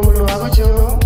como lo hago yo.